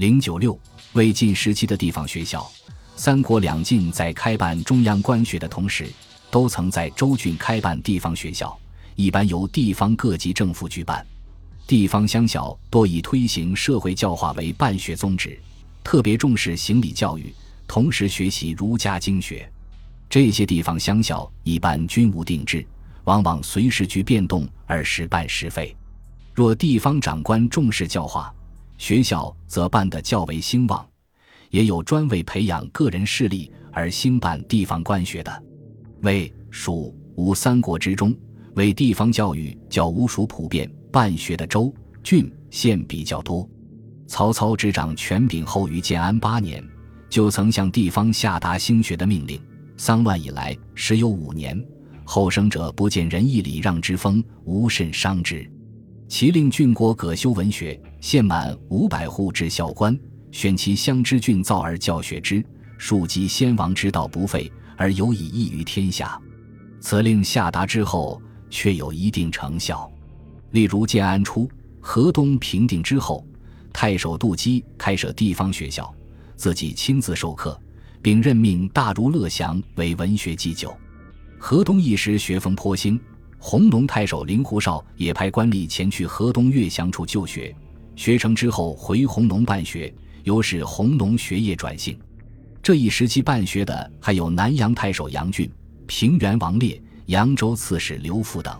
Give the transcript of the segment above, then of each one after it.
零九六，魏晋时期的地方学校，三国两晋在开办中央官学的同时，都曾在州郡开办地方学校，一般由地方各级政府举办。地方乡校多以推行社会教化为办学宗旨，特别重视行礼教育，同时学习儒家经学。这些地方乡校一般均无定制，往往随时局变动而时办时废。若地方长官重视教化，学校则办得较为兴旺。也有专为培养个人势力而兴办地方官学的。魏、蜀、吴三国之中，为地方教育较吴蜀普遍。办学的州、郡、县比较多。曹操执掌权柄后，于建安八年，就曾向地方下达兴学的命令。丧乱以来，时有五年，后生者不见仁义礼让之风，无甚伤之。其令郡国葛修文学，县满五百户至校官，选其乡之郡造而教学之，庶几先王之道不废，而有以益于天下。此令下达之后，却有一定成效。例如建安初，河东平定之后，太守杜基开设地方学校，自己亲自授课，并任命大儒乐祥为文学祭酒。河东一时学风颇兴，弘农太守林狐绍也派官吏前去河东乐祥处就学，学成之后回弘农办学，由使弘农学业转兴。这一时期办学的还有南阳太守杨俊、平原王烈、扬州刺史刘福等。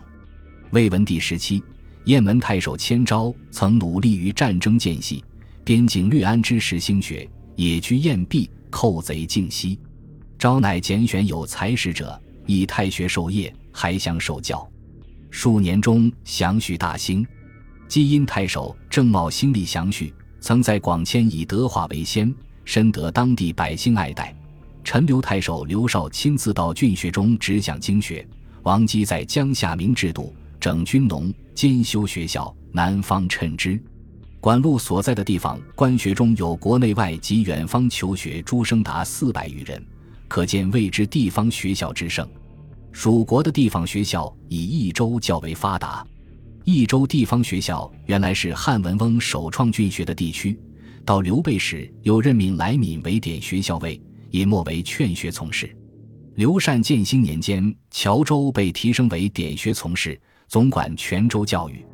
魏文帝时期。雁门太守千昭曾努力于战争间隙，边境略安之时兴学，野居雁壁，寇贼尽息。昭乃拣选有才识者，以太学授业，还乡受教。数年中，祥序大兴。基因太守郑茂兴立祥序，曾在广谦以德化为先，深得当地百姓爱戴。陈留太守刘绍亲自到郡学中执讲经学。王基在江夏明制度。整军农，兼修学校，南方称之。管路所在的地方，官学中有国内外及远方求学诸生达四百余人，可见未知地方学校之盛。蜀国的地方学校以益州较为发达。益州地方学校原来是汉文翁首创郡学的地区，到刘备时又任命来敏为典学校尉，隐没为劝学从事。刘禅建兴年间，谯州被提升为典学从事。总管泉州教育，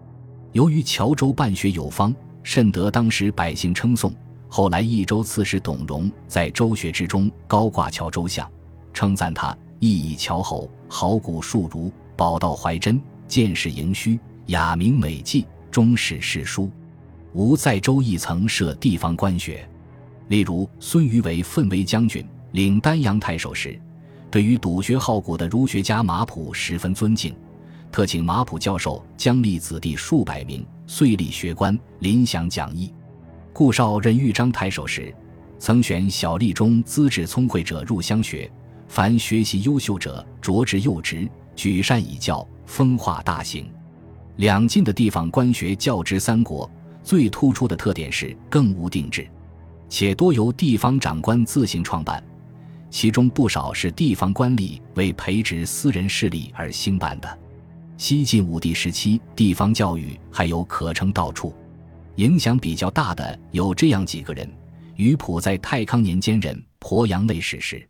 由于谯州办学有方，甚得当时百姓称颂。后来益州刺史董荣在州学之中高挂谯州相，称赞他意以谯侯，好古数儒，宝道怀真，见识盈虚，雅名美纪，忠实诗书。吴在州亦曾设地方官学，例如孙瑜为奋威将军，领丹阳太守时，对于笃学好古的儒学家马普十分尊敬。特请马普教授将立子弟数百名，遂立学官，临享讲义。顾绍任豫章太守时，曾选小吏中资质聪慧者入乡学，凡学习优秀者擢至幼职，举善以教，风化大行。两晋的地方官学教之三国，最突出的特点是更无定制，且多由地方长官自行创办，其中不少是地方官吏为培植私人势力而兴办的。西晋武帝时期，地方教育还有可称到处，影响比较大的有这样几个人：于普在太康年间任鄱阳内史时，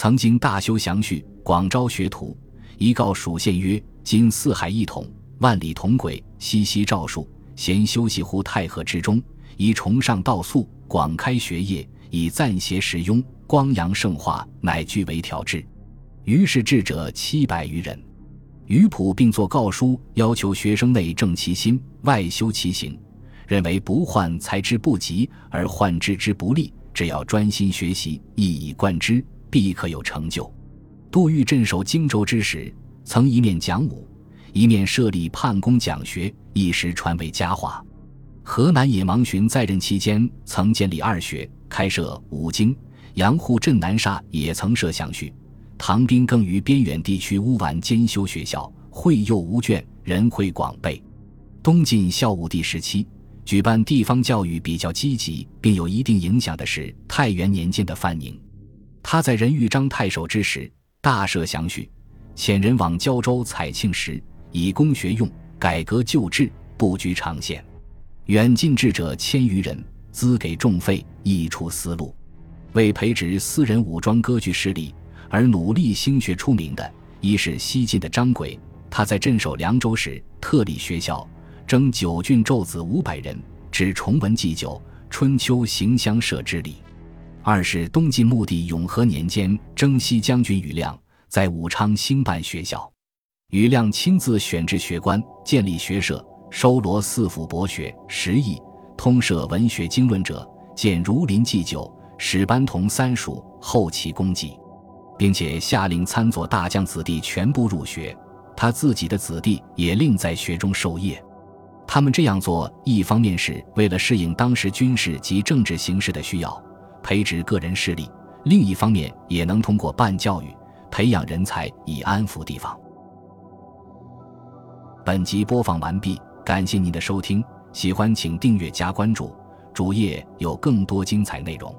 曾经大修祥序，广招学徒，一告蜀县曰：“今四海一统，万里同轨，熙熙诏数，咸休息乎太和之中，以崇尚道素，广开学业，以暂协时庸，光阳圣化，乃据为调制。”于是智者七百余人。于普并作告书，要求学生内正其心，外修其行，认为不患才之不及，而患智之不利。只要专心学习，一以贯之，必可有成就。杜预镇守荆州之时，曾一面讲武，一面设立判公讲学，一时传为佳话。河南尹王寻在任期间，曾建立二学，开设五经。杨户镇南沙也曾设详序。唐兵更于边远地区乌丸兼修学校，会幼无倦，人会广备。东晋孝武帝时期，举办地方教育比较积极，并有一定影响的是太元年间的范宁。他在任豫章太守之时，大赦详序，遣人往胶州采庆时，以供学用，改革旧制，布局长县。远近智者千余人，资给重费，益处思路。为培植私人武装割据势力而努力兴学出名的，一是西晋的张轨，他在镇守凉州时特立学校，征九郡胄子五百人，指崇文祭酒、春秋行乡社之礼；二是东晋穆帝永和年间，征西将军宇亮在武昌兴办学校，宇亮亲自选制学官，建立学社，收罗四府博学、十艺、通涉文学经论者，建儒林祭酒。使班同三属后其功绩，并且下令参佐大将子弟全部入学，他自己的子弟也另在学中授业。他们这样做，一方面是为了适应当时军事及政治形势的需要，培植个人势力；另一方面也能通过办教育，培养人才，以安抚地方。本集播放完毕，感谢您的收听，喜欢请订阅加关注，主页有更多精彩内容。